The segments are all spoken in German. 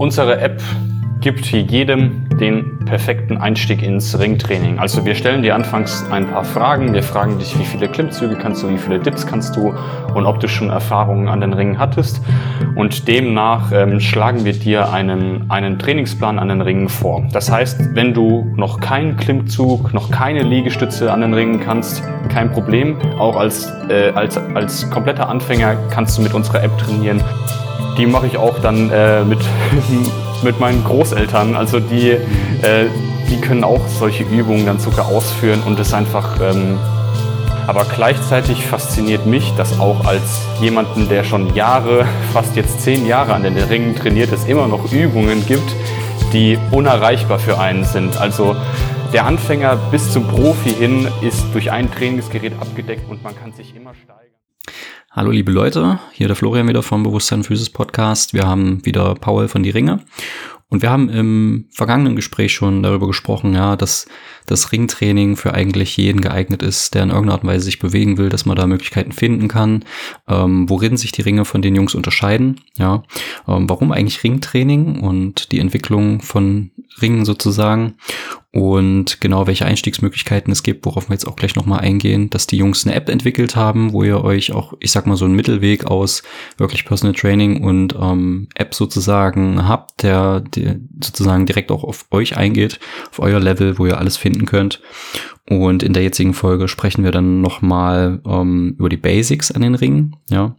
Unsere App gibt jedem den perfekten Einstieg ins Ringtraining. Also wir stellen dir anfangs ein paar Fragen. Wir fragen dich, wie viele Klimmzüge kannst du, wie viele Dips kannst du und ob du schon Erfahrungen an den Ringen hattest. Und demnach ähm, schlagen wir dir einen, einen Trainingsplan an den Ringen vor. Das heißt, wenn du noch keinen Klimmzug, noch keine Liegestütze an den Ringen kannst, kein Problem. Auch als, äh, als, als kompletter Anfänger kannst du mit unserer App trainieren. Die mache ich auch dann äh, mit mit meinen Großeltern. Also die, äh, die können auch solche Übungen dann sogar ausführen und das einfach. Ähm, aber gleichzeitig fasziniert mich, dass auch als jemanden, der schon Jahre, fast jetzt zehn Jahre an den Ringen trainiert, es immer noch Übungen gibt, die unerreichbar für einen sind. Also der Anfänger bis zum Profi hin ist durch ein Trainingsgerät abgedeckt und man kann sich immer steigern. Hallo liebe Leute, hier der Florian wieder vom Bewusstsein Physis Podcast. Wir haben wieder Paul von Die Ringe. Und wir haben im vergangenen Gespräch schon darüber gesprochen, ja, dass das Ringtraining für eigentlich jeden geeignet ist, der in irgendeiner Art und Weise sich bewegen will, dass man da Möglichkeiten finden kann, ähm, worin sich die Ringe von den Jungs unterscheiden, ja, ähm, warum eigentlich Ringtraining und die Entwicklung von Ringen sozusagen und genau welche Einstiegsmöglichkeiten es gibt, worauf wir jetzt auch gleich nochmal eingehen, dass die Jungs eine App entwickelt haben, wo ihr euch auch, ich sag mal, so einen Mittelweg aus wirklich Personal Training und ähm, App sozusagen habt, der, der sozusagen direkt auch auf euch eingeht, auf euer Level, wo ihr alles finden könnt. Und in der jetzigen Folge sprechen wir dann nochmal ähm, über die Basics an den Ringen, ja.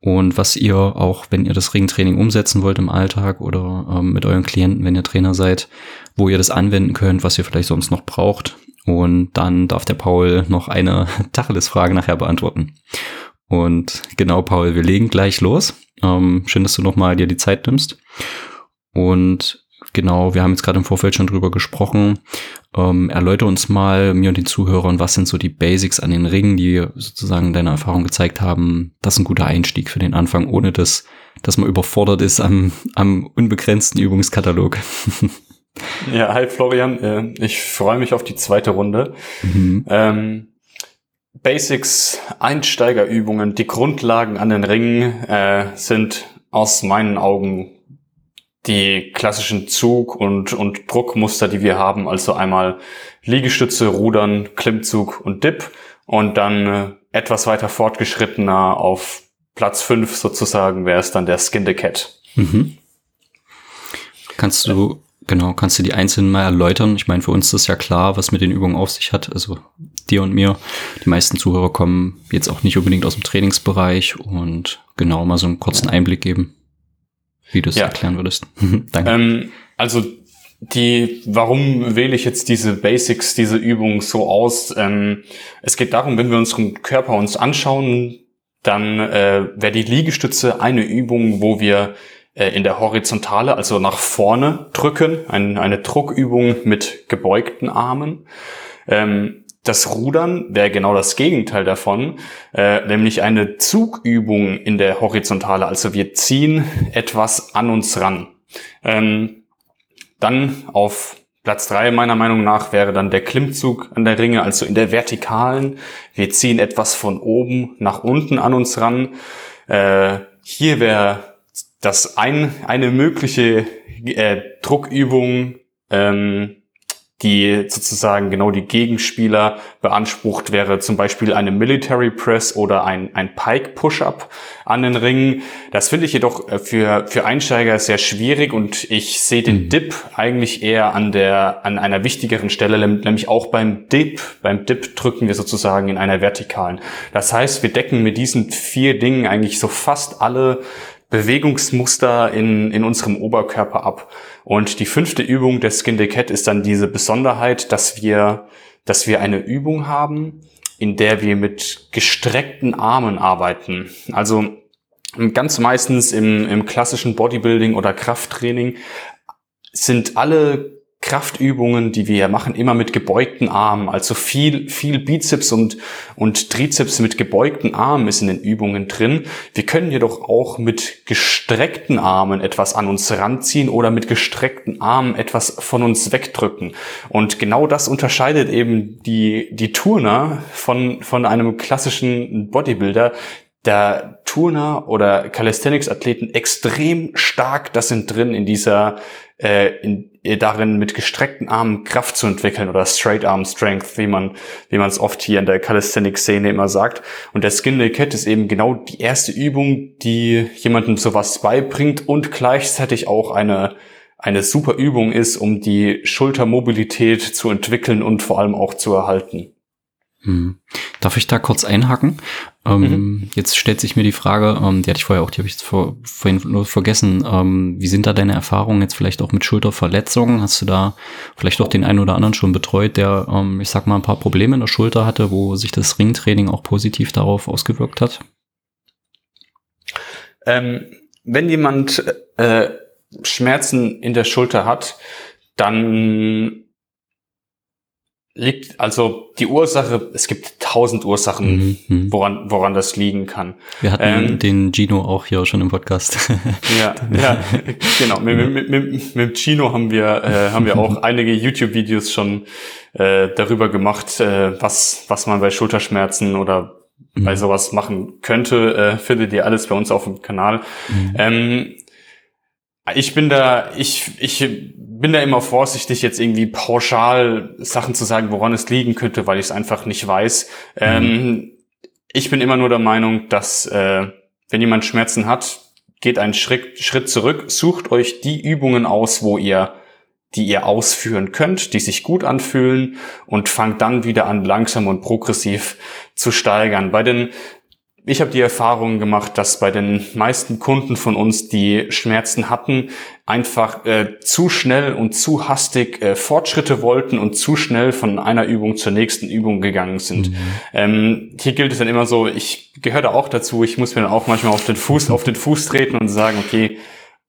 Und was ihr auch, wenn ihr das Ringtraining umsetzen wollt im Alltag oder ähm, mit euren Klienten, wenn ihr Trainer seid, wo ihr das anwenden könnt, was ihr vielleicht sonst noch braucht. Und dann darf der Paul noch eine Tacheles-Frage nachher beantworten. Und genau, Paul, wir legen gleich los. Ähm, schön, dass du nochmal dir die Zeit nimmst. Und Genau, wir haben jetzt gerade im Vorfeld schon drüber gesprochen. Ähm, erläutere uns mal, mir und den Zuhörern, was sind so die Basics an den Ringen, die sozusagen deine Erfahrung gezeigt haben. Das ist ein guter Einstieg für den Anfang, ohne dass, dass man überfordert ist am, am unbegrenzten Übungskatalog. Ja, hi Florian, äh, ich freue mich auf die zweite Runde. Mhm. Ähm, Basics, Einsteigerübungen, die Grundlagen an den Ringen äh, sind aus meinen Augen die klassischen Zug- und, und Druckmuster, die wir haben. Also einmal Liegestütze, Rudern, Klimmzug und Dip. Und dann äh, etwas weiter fortgeschrittener auf Platz 5 sozusagen wäre es dann der Skin the Cat. Mhm. Kannst du, genau, kannst du die einzelnen mal erläutern? Ich meine, für uns ist ja klar, was mit den Übungen auf sich hat. Also dir und mir. Die meisten Zuhörer kommen jetzt auch nicht unbedingt aus dem Trainingsbereich und genau mal so einen kurzen Einblick geben wie du es ja. erklären würdest. Danke. Ähm, also die, warum wähle ich jetzt diese Basics, diese Übung so aus? Ähm, es geht darum, wenn wir unseren Körper uns anschauen, dann äh, wäre die Liegestütze eine Übung, wo wir in der Horizontale, also nach vorne drücken, ein, eine Druckübung mit gebeugten Armen. Ähm, das Rudern wäre genau das Gegenteil davon, äh, nämlich eine Zugübung in der Horizontale. Also wir ziehen etwas an uns ran. Ähm, dann auf Platz drei meiner Meinung nach wäre dann der Klimmzug an der Ringe, also in der Vertikalen. Wir ziehen etwas von oben nach unten an uns ran. Äh, hier wäre das ein, eine mögliche äh, Druckübung. Ähm, die sozusagen genau die Gegenspieler beansprucht, wäre zum Beispiel eine Military Press oder ein, ein Pike Push-Up an den Ringen. Das finde ich jedoch äh, für, für Einsteiger sehr schwierig und ich sehe den mhm. Dip eigentlich eher an der, an einer wichtigeren Stelle, nämlich auch beim Dip. Beim Dip drücken wir sozusagen in einer vertikalen. Das heißt, wir decken mit diesen vier Dingen eigentlich so fast alle Bewegungsmuster in, in unserem Oberkörper ab. Und die fünfte Übung der Skin the Cat ist dann diese Besonderheit, dass wir, dass wir eine Übung haben, in der wir mit gestreckten Armen arbeiten. Also ganz meistens im, im klassischen Bodybuilding oder Krafttraining sind alle Kraftübungen, die wir machen, immer mit gebeugten Armen. Also viel, viel Bizeps und, und Trizeps mit gebeugten Armen ist in den Übungen drin. Wir können jedoch auch mit gestreckten Armen etwas an uns ranziehen oder mit gestreckten Armen etwas von uns wegdrücken. Und genau das unterscheidet eben die, die Turner von, von einem klassischen Bodybuilder. Der Turner oder Calisthenics-Athleten extrem stark das sind drin in dieser äh, in, äh, darin mit gestreckten Armen Kraft zu entwickeln oder Straight Arm Strength, wie man wie man es oft hier in der Calisthenics-Szene immer sagt. Und der Skin Cat ist eben genau die erste Übung, die jemandem sowas beibringt und gleichzeitig auch eine eine super Übung ist, um die Schultermobilität zu entwickeln und vor allem auch zu erhalten. Hm. Darf ich da kurz einhaken? Ähm, mhm. Jetzt stellt sich mir die Frage, ähm, die hatte ich vorher auch, die habe ich vor, vorhin nur vergessen. Ähm, wie sind da deine Erfahrungen jetzt vielleicht auch mit Schulterverletzungen? Hast du da vielleicht auch den einen oder anderen schon betreut, der, ähm, ich sag mal, ein paar Probleme in der Schulter hatte, wo sich das Ringtraining auch positiv darauf ausgewirkt hat? Ähm, wenn jemand äh, Schmerzen in der Schulter hat, dann liegt also die Ursache, es gibt tausend Ursachen, mhm, mhm. woran, woran das liegen kann. Wir hatten ähm, den Gino auch hier schon im Podcast. ja, ja, genau. Mit, mit, mit, mit Gino haben wir, äh, haben wir auch einige YouTube-Videos schon äh, darüber gemacht, äh, was, was man bei Schulterschmerzen oder mhm. bei sowas machen könnte. Äh, findet ihr alles bei uns auf dem Kanal. Mhm. Ähm, ich bin da, ich, ich bin da immer vorsichtig, jetzt irgendwie pauschal Sachen zu sagen, woran es liegen könnte, weil ich es einfach nicht weiß. Mhm. Ähm, ich bin immer nur der Meinung, dass äh, wenn jemand Schmerzen hat, geht einen Schritt, Schritt zurück, sucht euch die Übungen aus, wo ihr die ihr ausführen könnt, die sich gut anfühlen und fangt dann wieder an, langsam und progressiv zu steigern. Bei den ich habe die Erfahrung gemacht, dass bei den meisten Kunden von uns, die Schmerzen hatten, einfach äh, zu schnell und zu hastig äh, Fortschritte wollten und zu schnell von einer Übung zur nächsten Übung gegangen sind. Mhm. Ähm, hier gilt es dann immer so, ich gehöre da auch dazu, ich muss mir dann auch manchmal auf den Fuß, auf den Fuß treten und sagen, okay,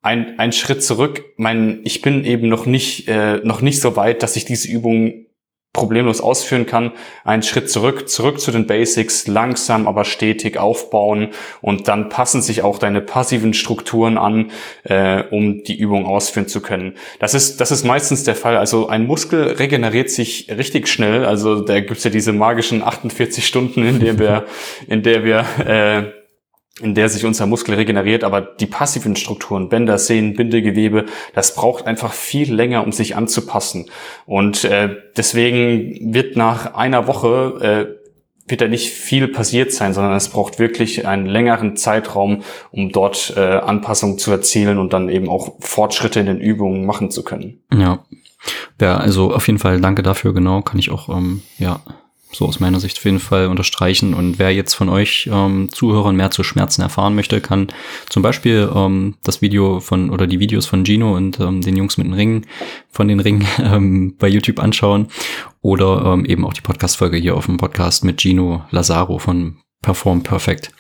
ein, ein Schritt zurück, mein, ich bin eben noch nicht, äh, noch nicht so weit, dass ich diese Übung problemlos ausführen kann, einen Schritt zurück, zurück zu den Basics, langsam aber stetig aufbauen und dann passen sich auch deine passiven Strukturen an, äh, um die Übung ausführen zu können. Das ist, das ist meistens der Fall. Also ein Muskel regeneriert sich richtig schnell. Also da gibt's ja diese magischen 48 Stunden, in der wir, in der wir äh, in der sich unser Muskel regeneriert, aber die passiven Strukturen, Bänder, Sehnen, Bindegewebe, das braucht einfach viel länger, um sich anzupassen. Und äh, deswegen wird nach einer Woche äh, wird da nicht viel passiert sein, sondern es braucht wirklich einen längeren Zeitraum, um dort äh, Anpassungen zu erzielen und dann eben auch Fortschritte in den Übungen machen zu können. Ja. Ja, also auf jeden Fall danke dafür, genau, kann ich auch ähm, ja so aus meiner Sicht auf jeden Fall unterstreichen. Und wer jetzt von euch ähm, Zuhörern mehr zu Schmerzen erfahren möchte, kann zum Beispiel ähm, das Video von oder die Videos von Gino und ähm, den Jungs mit den Ringen von den Ringen ähm, bei YouTube anschauen oder ähm, eben auch die Podcast-Folge hier auf dem Podcast mit Gino Lazaro von Perform Perfect.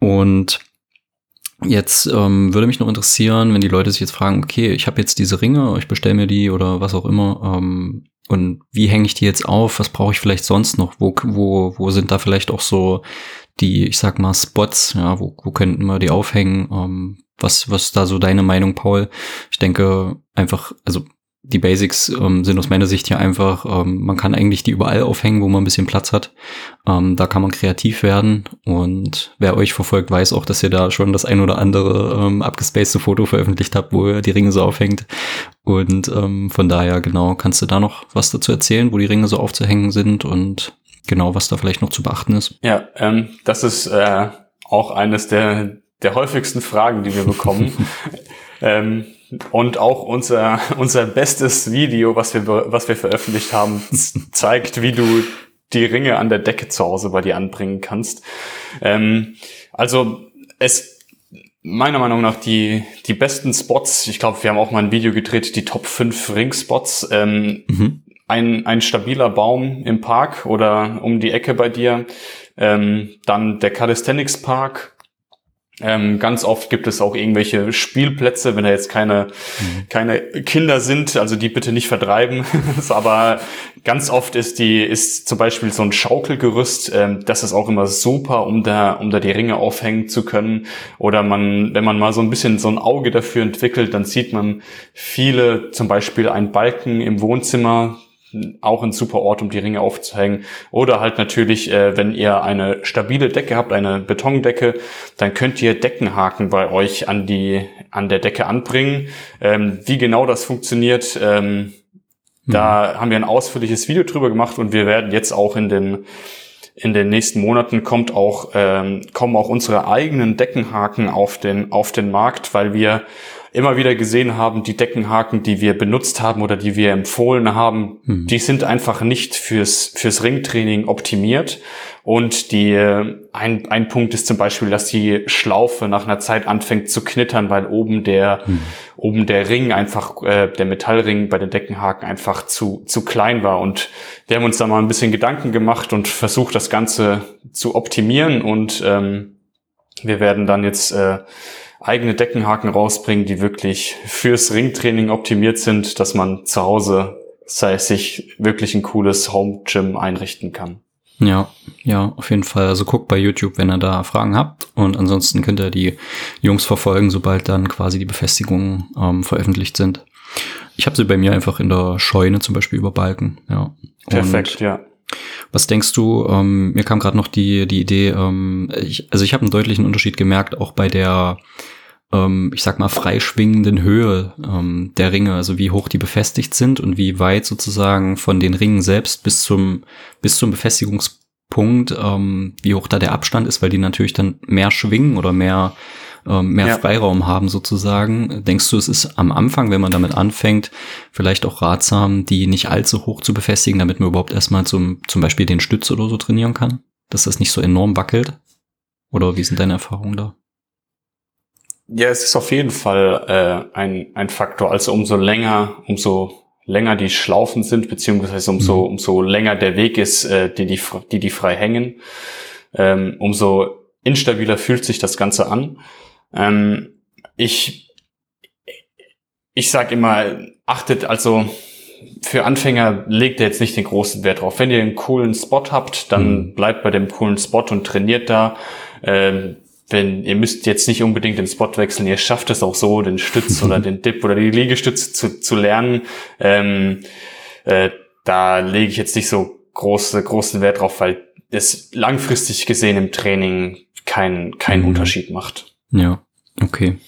Und Jetzt ähm, würde mich noch interessieren, wenn die Leute sich jetzt fragen, okay, ich habe jetzt diese Ringe, ich bestelle mir die oder was auch immer, ähm, und wie hänge ich die jetzt auf? Was brauche ich vielleicht sonst noch? Wo, wo, wo sind da vielleicht auch so die, ich sag mal, Spots, ja, wo, wo könnten wir die aufhängen? Ähm, was, was ist da so deine Meinung, Paul? Ich denke einfach, also die Basics ähm, sind aus meiner Sicht ja einfach, ähm, man kann eigentlich die überall aufhängen, wo man ein bisschen Platz hat. Ähm, da kann man kreativ werden und wer euch verfolgt, weiß auch, dass ihr da schon das ein oder andere ähm, abgespacede Foto veröffentlicht habt, wo ihr die Ringe so aufhängt. Und ähm, von daher, genau, kannst du da noch was dazu erzählen, wo die Ringe so aufzuhängen sind und genau, was da vielleicht noch zu beachten ist? Ja, ähm, das ist äh, auch eines der, der häufigsten Fragen, die wir bekommen. ähm, und auch unser, unser bestes Video, was wir, was wir veröffentlicht haben, zeigt, wie du die Ringe an der Decke zu Hause bei dir anbringen kannst. Ähm, also es meiner Meinung nach die, die besten Spots, ich glaube, wir haben auch mal ein Video gedreht, die Top 5 Ringspots. Ähm, mhm. ein, ein stabiler Baum im Park oder um die Ecke bei dir. Ähm, dann der Calisthenics Park, ähm, ganz oft gibt es auch irgendwelche Spielplätze, wenn da jetzt keine, mhm. keine Kinder sind, also die bitte nicht vertreiben. Aber ganz oft ist die, ist zum Beispiel so ein Schaukelgerüst, ähm, das ist auch immer super, um da, um da die Ringe aufhängen zu können. Oder man, wenn man mal so ein bisschen so ein Auge dafür entwickelt, dann sieht man viele, zum Beispiel ein Balken im Wohnzimmer, auch ein super Ort, um die Ringe aufzuhängen. Oder halt natürlich, äh, wenn ihr eine stabile Decke habt, eine Betondecke, dann könnt ihr Deckenhaken bei euch an die an der Decke anbringen. Ähm, wie genau das funktioniert, ähm, mhm. da haben wir ein ausführliches Video drüber gemacht und wir werden jetzt auch in den in den nächsten Monaten kommt auch ähm, kommen auch unsere eigenen Deckenhaken auf den auf den Markt, weil wir immer wieder gesehen haben, die Deckenhaken, die wir benutzt haben oder die wir empfohlen haben, mhm. die sind einfach nicht fürs, fürs Ringtraining optimiert. Und die, ein, ein Punkt ist zum Beispiel, dass die Schlaufe nach einer Zeit anfängt zu knittern, weil oben der, mhm. oben der Ring einfach, äh, der Metallring bei den Deckenhaken einfach zu, zu klein war. Und wir haben uns da mal ein bisschen Gedanken gemacht und versucht, das Ganze zu optimieren. Und ähm, wir werden dann jetzt äh, eigene Deckenhaken rausbringen, die wirklich fürs Ringtraining optimiert sind, dass man zu Hause sei sich wirklich ein cooles Home Gym einrichten kann. Ja, ja, auf jeden Fall. Also guckt bei YouTube, wenn ihr da Fragen habt. Und ansonsten könnt ihr die Jungs verfolgen, sobald dann quasi die Befestigungen ähm, veröffentlicht sind. Ich habe sie bei mir einfach in der Scheune zum Beispiel über Balken. Ja. Perfekt, Und ja. Was denkst du? Ähm, mir kam gerade noch die die Idee. Ähm, ich, also ich habe einen deutlichen Unterschied gemerkt, auch bei der ähm, ich sag mal, freischwingenden Höhe ähm, der Ringe, also wie hoch die befestigt sind und wie weit sozusagen von den Ringen selbst bis zum, bis zum Befestigungspunkt, ähm, wie hoch da der Abstand ist, weil die natürlich dann mehr schwingen oder mehr, ähm, mehr ja. Freiraum haben sozusagen. Denkst du, es ist am Anfang, wenn man damit anfängt, vielleicht auch ratsam, die nicht allzu hoch zu befestigen, damit man überhaupt erstmal zum, zum Beispiel den Stütz oder so trainieren kann? Dass das nicht so enorm wackelt? Oder wie sind deine Erfahrungen da? Ja, es ist auf jeden Fall äh, ein, ein Faktor. Also umso länger, umso länger die Schlaufen sind, beziehungsweise umso, mhm. umso länger der Weg ist, äh, die, die, die, die frei hängen, ähm, umso instabiler fühlt sich das Ganze an. Ähm, ich, ich sag immer, achtet also, für Anfänger legt ihr jetzt nicht den großen Wert drauf. Wenn ihr einen coolen Spot habt, dann mhm. bleibt bei dem coolen Spot und trainiert da. Ähm, wenn ihr müsst jetzt nicht unbedingt den Spot wechseln, ihr schafft es auch so, den Stütz oder den Dip oder die Liegestütze zu, zu lernen. Ähm, äh, da lege ich jetzt nicht so große, großen Wert drauf, weil es langfristig gesehen im Training keinen keinen mhm. Unterschied macht. Ja, okay.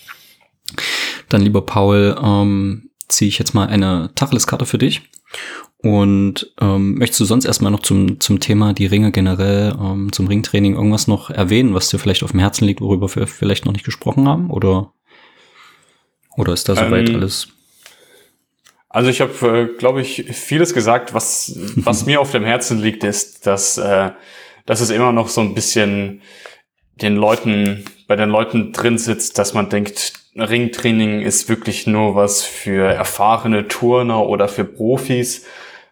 Dann lieber Paul, ähm, ziehe ich jetzt mal eine Tacheles-Karte für dich und ähm, möchtest du sonst erstmal noch zum, zum Thema die Ringe generell, ähm, zum Ringtraining irgendwas noch erwähnen, was dir vielleicht auf dem Herzen liegt, worüber wir vielleicht noch nicht gesprochen haben? Oder, oder ist da soweit ähm, alles? Also ich habe, äh, glaube ich, vieles gesagt. Was, was mir auf dem Herzen liegt, ist, dass, äh, dass es immer noch so ein bisschen den Leuten, bei den Leuten drin sitzt, dass man denkt, Ringtraining ist wirklich nur was für erfahrene Turner oder für Profis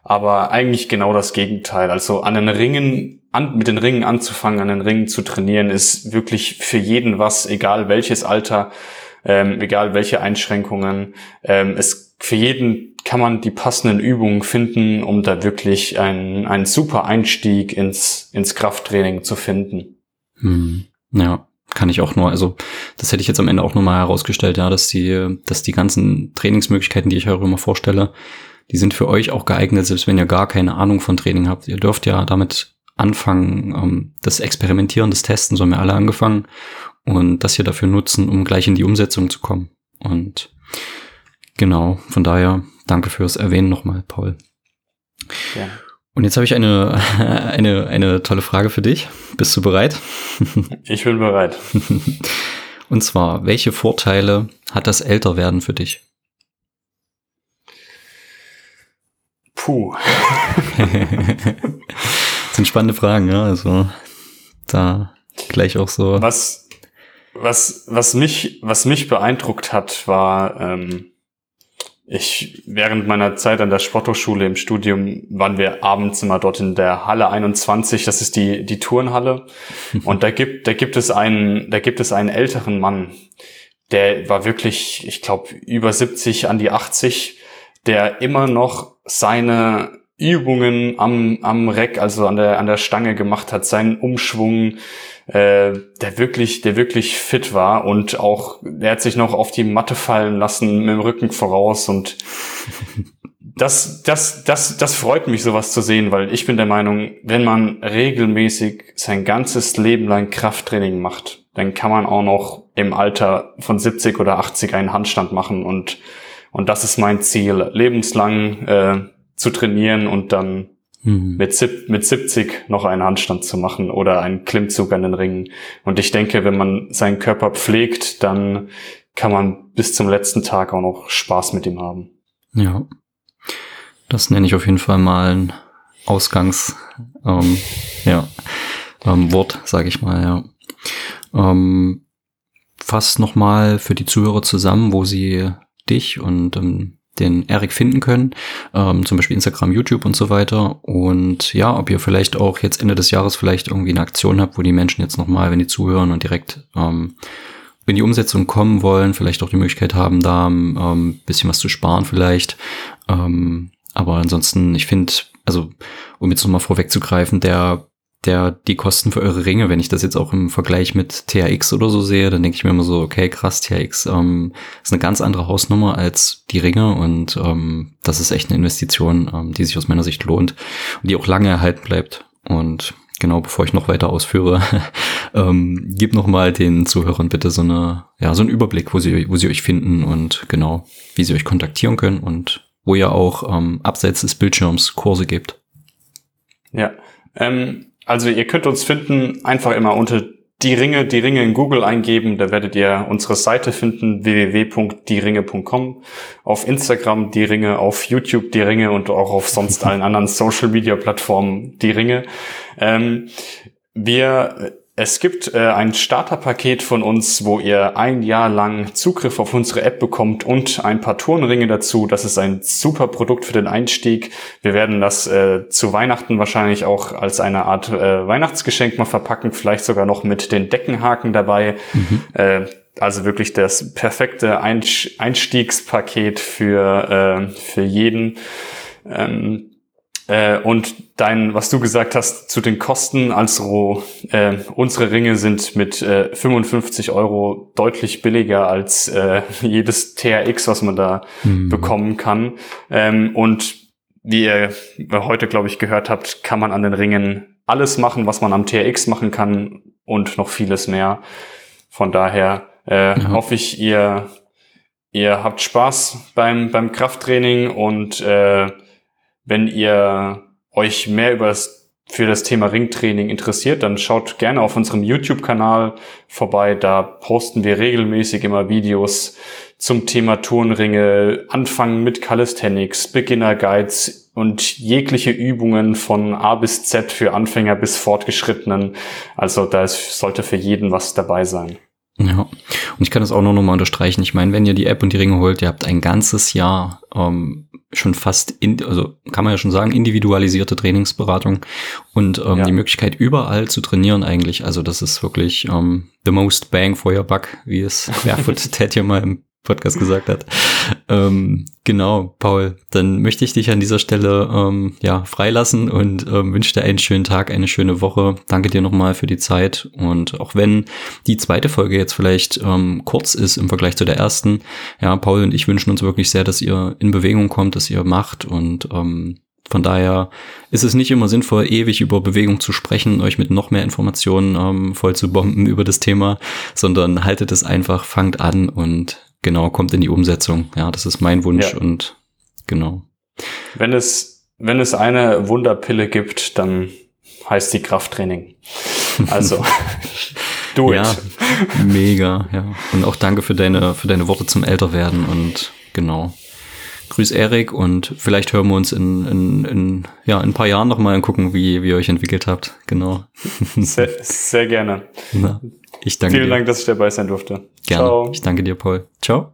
aber eigentlich genau das Gegenteil. Also an den Ringen, an, mit den Ringen anzufangen, an den Ringen zu trainieren, ist wirklich für jeden was, egal welches Alter, ähm, egal welche Einschränkungen. Ähm, es für jeden kann man die passenden Übungen finden, um da wirklich einen, super Einstieg ins, ins Krafttraining zu finden. Hm. Ja, kann ich auch nur, also das hätte ich jetzt am Ende auch nochmal herausgestellt, ja, dass die, dass die ganzen Trainingsmöglichkeiten, die ich auch immer vorstelle, die sind für euch auch geeignet, selbst wenn ihr gar keine Ahnung von Training habt. Ihr dürft ja damit anfangen, ähm, das Experimentieren, das Testen, so haben wir alle angefangen und das hier dafür nutzen, um gleich in die Umsetzung zu kommen. Und genau, von daher danke fürs Erwähnen nochmal, Paul. Ja. Und jetzt habe ich eine, eine, eine tolle Frage für dich. Bist du bereit? Ich bin bereit. Und zwar, welche Vorteile hat das Älterwerden für dich? Puh. das sind spannende Fragen, ja. Also da gleich auch so. Was, was, was mich, was mich beeindruckt hat, war, ähm, ich, während meiner Zeit an der Sporthochschule im Studium waren wir abends immer dort in der Halle 21, das ist die, die Turnhalle. Und da gibt, da gibt es einen, da gibt es einen älteren Mann, der war wirklich, ich glaube, über 70 an die 80 der immer noch seine Übungen am, am Reck, also an der, an der Stange gemacht hat, seinen Umschwung, äh, der wirklich, der wirklich fit war und auch, der hat sich noch auf die Matte fallen lassen mit dem Rücken voraus und das, das, das, das freut mich, sowas zu sehen, weil ich bin der Meinung, wenn man regelmäßig sein ganzes Leben lang Krafttraining macht, dann kann man auch noch im Alter von 70 oder 80 einen Handstand machen und, und das ist mein Ziel, lebenslang äh, zu trainieren und dann mhm. mit, mit 70 noch einen Handstand zu machen oder einen Klimmzug an den Ringen. Und ich denke, wenn man seinen Körper pflegt, dann kann man bis zum letzten Tag auch noch Spaß mit ihm haben. Ja. Das nenne ich auf jeden Fall mal ein Ausgangs, ähm, ja, ähm, Wort, sage ich mal, ja. Ähm, fass nochmal für die Zuhörer zusammen, wo sie dich und ähm, den Erik finden können, ähm, zum Beispiel Instagram, YouTube und so weiter. Und ja, ob ihr vielleicht auch jetzt Ende des Jahres vielleicht irgendwie eine Aktion habt, wo die Menschen jetzt nochmal, wenn die zuhören und direkt ähm, in die Umsetzung kommen wollen, vielleicht auch die Möglichkeit haben, da ähm, bisschen was zu sparen vielleicht. Ähm, aber ansonsten, ich finde, also um jetzt nochmal vorwegzugreifen, der der die Kosten für eure Ringe, wenn ich das jetzt auch im Vergleich mit THX oder so sehe, dann denke ich mir immer so, okay, krass, THX ähm, ist eine ganz andere Hausnummer als die Ringe und ähm, das ist echt eine Investition, ähm, die sich aus meiner Sicht lohnt und die auch lange erhalten bleibt. Und genau, bevor ich noch weiter ausführe, ähm, gib noch mal den Zuhörern bitte so eine, ja, so einen Überblick, wo sie, wo sie euch finden und genau, wie sie euch kontaktieren können und wo ihr auch ähm, abseits des Bildschirms Kurse gibt. Ja, ähm, also ihr könnt uns finden, einfach immer unter die Ringe, die Ringe in Google eingeben, da werdet ihr unsere Seite finden, www.dieringe.com, auf Instagram die Ringe, auf YouTube die Ringe und auch auf sonst allen anderen Social Media Plattformen die Ringe. Ähm, wir es gibt äh, ein Starterpaket von uns, wo ihr ein Jahr lang Zugriff auf unsere App bekommt und ein paar Turnringe dazu. Das ist ein super Produkt für den Einstieg. Wir werden das äh, zu Weihnachten wahrscheinlich auch als eine Art äh, Weihnachtsgeschenk mal verpacken, vielleicht sogar noch mit den Deckenhaken dabei. Mhm. Äh, also wirklich das perfekte Einstiegspaket für, äh, für jeden. Ähm, äh, und dein, was du gesagt hast zu den Kosten, also äh, unsere Ringe sind mit äh, 55 Euro deutlich billiger als äh, jedes TRX, was man da mhm. bekommen kann. Ähm, und wie ihr heute, glaube ich, gehört habt, kann man an den Ringen alles machen, was man am TRX machen kann und noch vieles mehr. Von daher äh, ja. hoffe ich, ihr, ihr habt Spaß beim, beim Krafttraining und äh, wenn ihr euch mehr über das, für das Thema Ringtraining interessiert, dann schaut gerne auf unserem YouTube-Kanal vorbei. Da posten wir regelmäßig immer Videos zum Thema Turnringe, Anfangen mit Calisthenics, Beginner Guides und jegliche Übungen von A bis Z für Anfänger bis Fortgeschrittenen. Also da sollte für jeden was dabei sein. Ja, und ich kann das auch nur nochmal unterstreichen. Ich meine, wenn ihr die App und die Ringe holt, ihr habt ein ganzes Jahr ähm, schon fast, in, also kann man ja schon sagen, individualisierte Trainingsberatung und ähm, ja. die Möglichkeit überall zu trainieren eigentlich. Also das ist wirklich ähm, the most bang for your buck, wie es Barefoot Ted hier mal im Podcast gesagt hat. Ähm, genau, Paul, dann möchte ich dich an dieser Stelle ähm, ja freilassen und ähm, wünsche dir einen schönen Tag, eine schöne Woche. Danke dir nochmal für die Zeit und auch wenn die zweite Folge jetzt vielleicht ähm, kurz ist im Vergleich zu der ersten, ja, Paul und ich wünschen uns wirklich sehr, dass ihr in Bewegung kommt, dass ihr macht und ähm, von daher ist es nicht immer sinnvoll, ewig über Bewegung zu sprechen, euch mit noch mehr Informationen ähm, voll zu bomben über das Thema, sondern haltet es einfach, fangt an und genau, kommt in die Umsetzung. Ja, das ist mein Wunsch ja. und genau. Wenn es, wenn es eine Wunderpille gibt, dann heißt die Krafttraining. Also, do ja, it. Mega, ja. Und auch danke für deine, für deine Worte zum Älterwerden und genau. Grüß Erik und vielleicht hören wir uns in, in, in, ja, in ein paar Jahren nochmal und gucken, wie, wie ihr euch entwickelt habt. Genau. Sehr, sehr gerne. Na, ich danke Vielen dir. Dank, dass ich dabei sein durfte. Gerne. Ciao. Ich danke dir, Paul. Ciao.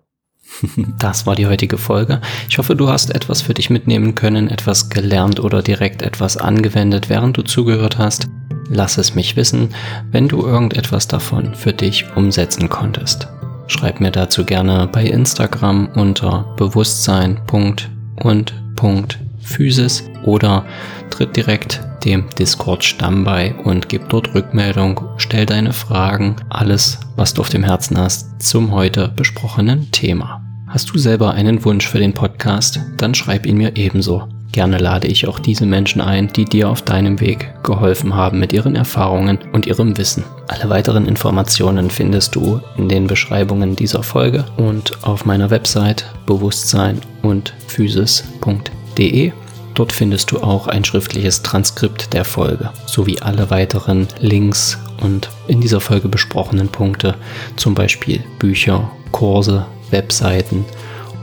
Das war die heutige Folge. Ich hoffe, du hast etwas für dich mitnehmen können, etwas gelernt oder direkt etwas angewendet, während du zugehört hast. Lass es mich wissen, wenn du irgendetwas davon für dich umsetzen konntest. Schreib mir dazu gerne bei Instagram unter bewusstsein.und.physis oder tritt direkt dem Discord-Stamm bei und gib dort Rückmeldung, stell deine Fragen, alles, was du auf dem Herzen hast zum heute besprochenen Thema. Hast du selber einen Wunsch für den Podcast? Dann schreib ihn mir ebenso. Gerne lade ich auch diese Menschen ein, die dir auf deinem Weg geholfen haben mit ihren Erfahrungen und ihrem Wissen. Alle weiteren Informationen findest du in den Beschreibungen dieser Folge und auf meiner Website bewusstsein und physis.de. Dort findest du auch ein schriftliches Transkript der Folge sowie alle weiteren Links und in dieser Folge besprochenen Punkte, zum Beispiel Bücher, Kurse, Webseiten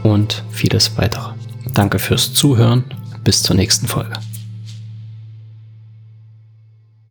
und vieles weitere. Danke fürs Zuhören bis zur nächsten Folge.